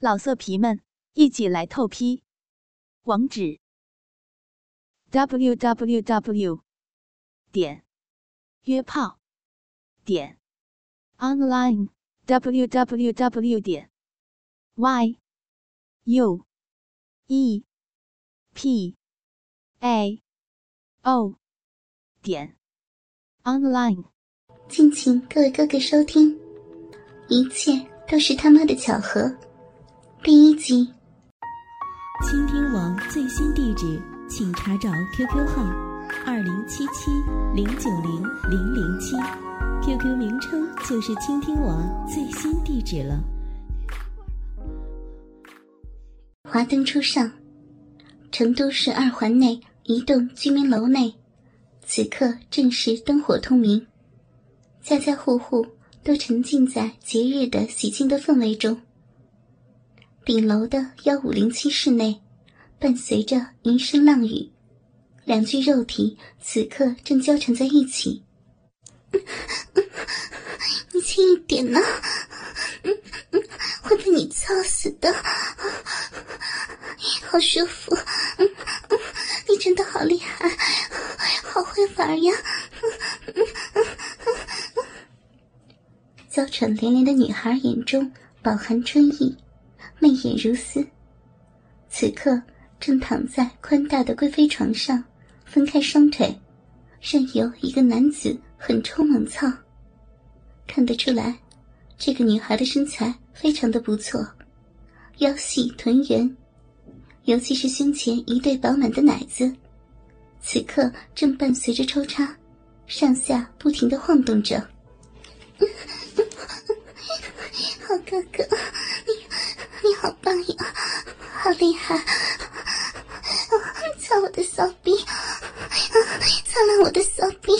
老色皮们，一起来透批！网址：w w w 点约炮点 online w w w 点 y u e p a o 点 online。敬请各位哥哥收听，一切都是他妈的巧合。第一集，倾听网最新地址，请查找 QQ 号二零七七零九零零零七，QQ 名称就是倾听网最新地址了。华灯初上，成都市二环内一栋居民楼内，此刻正是灯火通明，家家户户都沉浸在节日的喜庆的氛围中。顶楼的幺五零七室内，伴随着云声浪语，两具肉体此刻正交缠在一起。你轻一点呢，会被你操死的。好舒服，你真的好厉害，好会玩呀！娇喘连连的女孩眼中饱含春意。媚眼如丝，此刻正躺在宽大的贵妃床上，分开双腿，任由一个男子狠抽猛操。看得出来，这个女孩的身材非常的不错，腰细臀圆，尤其是胸前一对饱满的奶子，此刻正伴随着抽插，上下不停的晃动着。好哥哥，好棒呀，好厉害！操我的骚逼，操烂我的骚逼！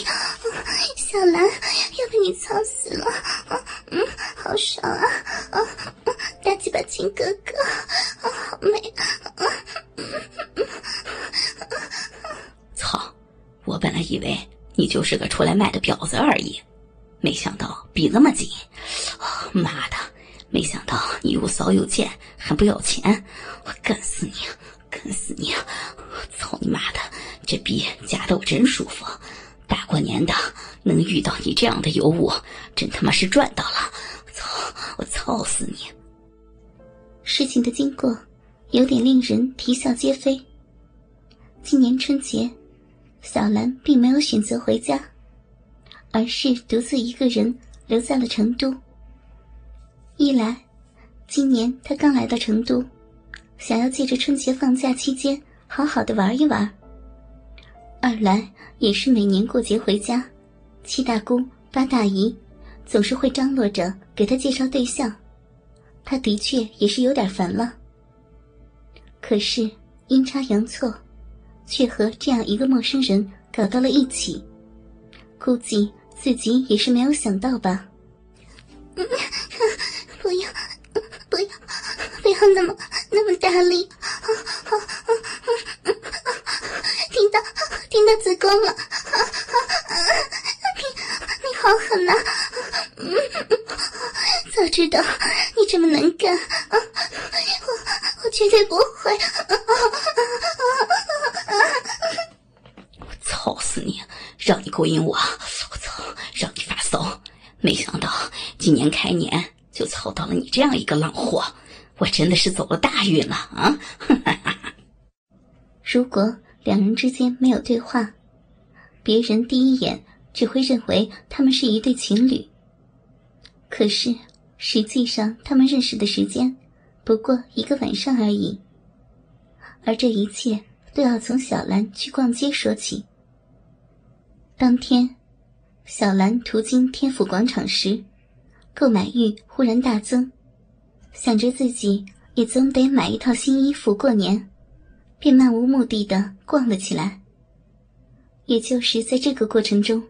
小兰要被你操死了，嗯，好爽啊！大鸡巴亲哥哥，好美！操！我本来以为你就是个出来卖的婊子而已，没想到逼那么紧，妈的！没想到你又骚又贱，还不要钱，我干死你，干死你！我操你妈的，这逼夹的我真舒服，大过年的能遇到你这样的尤物，真他妈是赚到了！操，我操死你！事情的经过有点令人啼笑皆非。今年春节，小兰并没有选择回家，而是独自一个人留在了成都。一来，今年他刚来到成都，想要借着春节放假期间好好的玩一玩；二来也是每年过节回家，七大姑八大姨总是会张罗着给他介绍对象，他的确也是有点烦了。可是阴差阳错，却和这样一个陌生人搞到了一起，估计自己也是没有想到吧。那么那么大力！听到听到子宫了，你你好狠呐！早知道你这么能干，我我绝对不会！我操死你！让你勾引我，我操！让你发骚！没想到今年开年。就凑到了你这样一个浪货，我真的是走了大运了啊！如果两人之间没有对话，别人第一眼只会认为他们是一对情侣。可是实际上，他们认识的时间不过一个晚上而已。而这一切都要从小兰去逛街说起。当天，小兰途经天府广场时。购买欲忽然大增，想着自己也总得买一套新衣服过年，便漫无目的的逛了起来。也就是在这个过程中，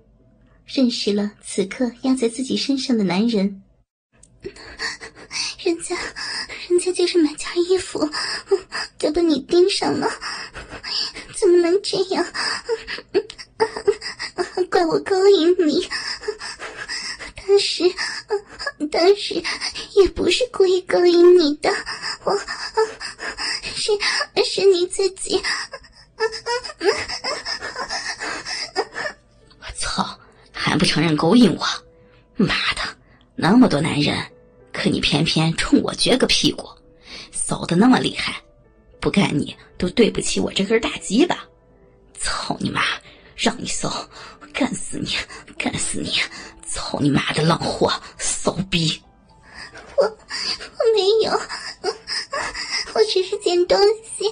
认识了此刻压在自己身上的男人。人家，人家就是买件衣服，就被你盯上了，怎么能这样？怪我勾引你。但是，但是也不是故意勾引你的，我是是你自己。我操，还不承认勾引我？妈的，那么多男人，可你偏偏冲我撅个屁股，骚的那么厉害，不干你都对不起我这根大鸡巴。操你妈！让你骚，干死你，干死你！操你妈的浪货，骚逼！我我没有，我只是捡东西。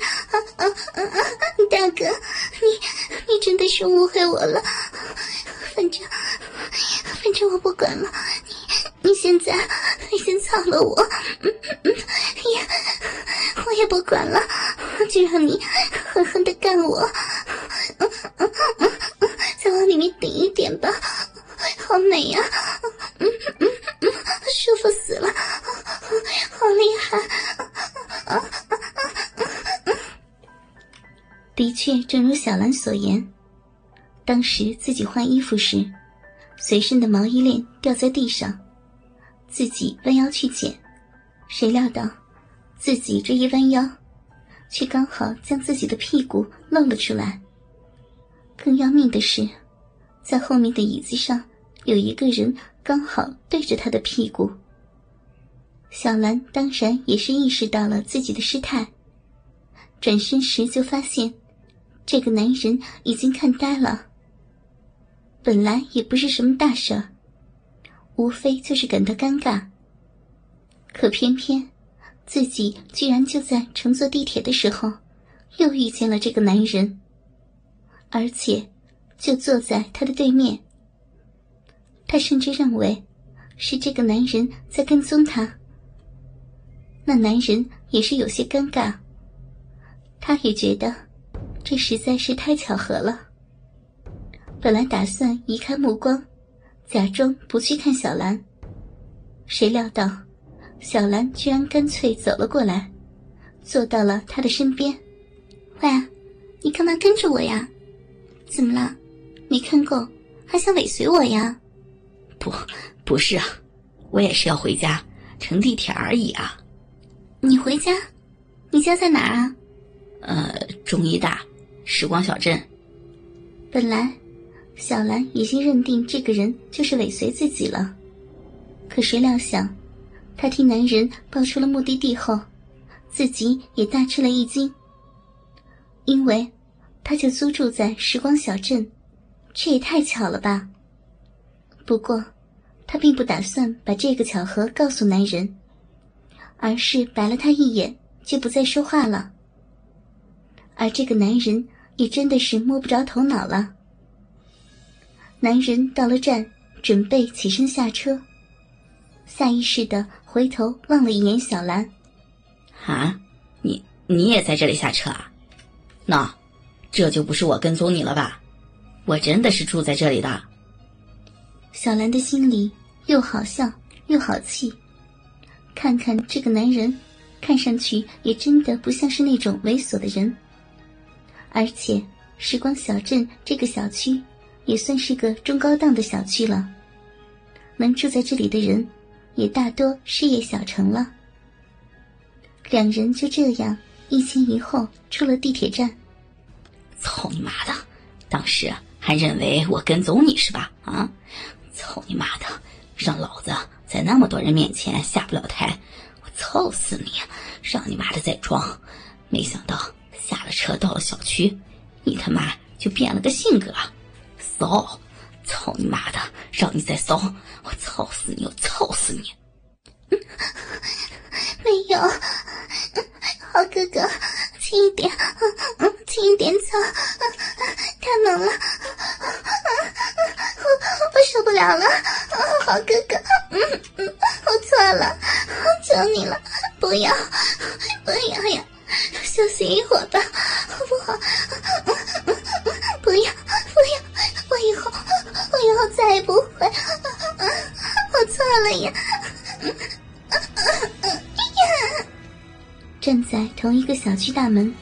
大哥，你你真的是误会我了。反正反正我不管了，你你现在你先操了我，也我也不管了，就让你狠狠的干我。再往里面顶一点吧，好美呀！正如小兰所言，当时自己换衣服时，随身的毛衣链掉在地上，自己弯腰去捡，谁料到自己这一弯腰，却刚好将自己的屁股露了出来。更要命的是，在后面的椅子上有一个人刚好对着他的屁股。小兰当然也是意识到了自己的失态，转身时就发现，这个男人已经看呆了。本来也不是什么大事，无非就是感到尴尬。可偏偏，自己居然就在乘坐地铁的时候，又遇见了这个男人。而且，就坐在他的对面。他甚至认为，是这个男人在跟踪他。那男人也是有些尴尬。他也觉得，这实在是太巧合了。本来打算移开目光，假装不去看小兰，谁料到，小兰居然干脆走了过来，坐到了他的身边。喂，你干嘛跟着我呀？怎么了？没看够，还想尾随我呀？不，不是啊，我也是要回家，乘地铁而已啊。你回家？你家在哪儿啊？呃，中医大，时光小镇。本来，小兰已经认定这个人就是尾随自己了，可谁料想，她听男人报出了目的地后，自己也大吃了一惊，因为。他就租住在时光小镇，这也太巧了吧。不过，他并不打算把这个巧合告诉男人，而是白了他一眼，就不再说话了。而这个男人也真的是摸不着头脑了。男人到了站，准备起身下车，下意识的回头望了一眼小兰。啊，你你也在这里下车啊？那。这就不是我跟踪你了吧？我真的是住在这里的。小兰的心里又好笑又好气，看看这个男人，看上去也真的不像是那种猥琐的人。而且，时光小镇这个小区也算是个中高档的小区了，能住在这里的人，也大多事业小成了。两人就这样一前一后出了地铁站。操你妈的！当时还认为我跟踪你是吧？啊！操你妈的！让老子在那么多人面前下不了台，我操死你！让你妈的再装！没想到下了车到了小区，你他妈就变了个性格，骚！操你妈的！让你再骚，我操死你！我操死你！没有，好哥哥。轻一点，轻一点走，太冷了，我我受不了了，好哥哥，嗯嗯，我错了，求你了，不要，不要呀，休息一会儿吧，好不好？不要，不要，我以后，我以后再也不会，我错了呀。站在同一个小区大门，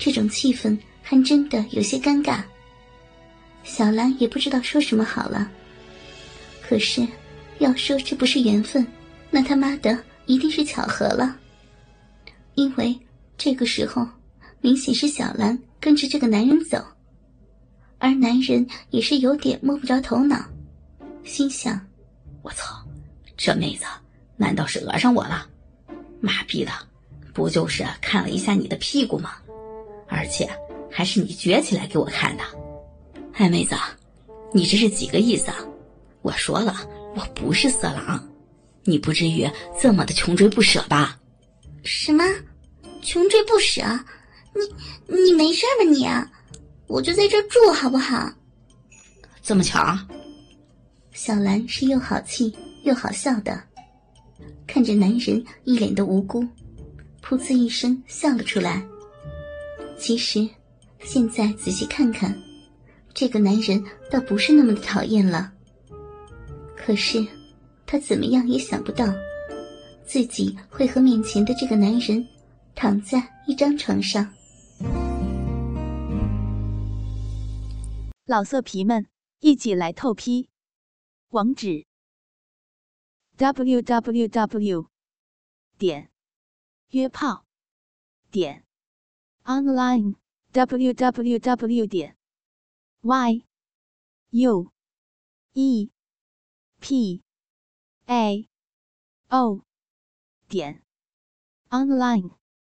这种气氛还真的有些尴尬。小兰也不知道说什么好了。可是，要说这不是缘分，那他妈的一定是巧合了，因为这个时候明显是小兰跟着这个男人走，而男人也是有点摸不着头脑，心想：我操，这妹子难道是讹上我了？妈逼的，不就是看了一下你的屁股吗？而且还是你撅起来给我看的。哎，妹子，你这是几个意思？啊？我说了，我不是色狼。你不至于这么的穷追不舍吧？什么？穷追不舍？你你没事吧你？我就在这住好不好？这么巧？小兰是又好气又好笑的，看着男人一脸的无辜，噗呲一声笑了出来。其实，现在仔细看看，这个男人倒不是那么的讨厌了。可是。他怎么样也想不到，自己会和面前的这个男人躺在一张床上。老色皮们，一起来透批！网址：w w w 点约炮点 online w w w 点 y u e p a o 点 online。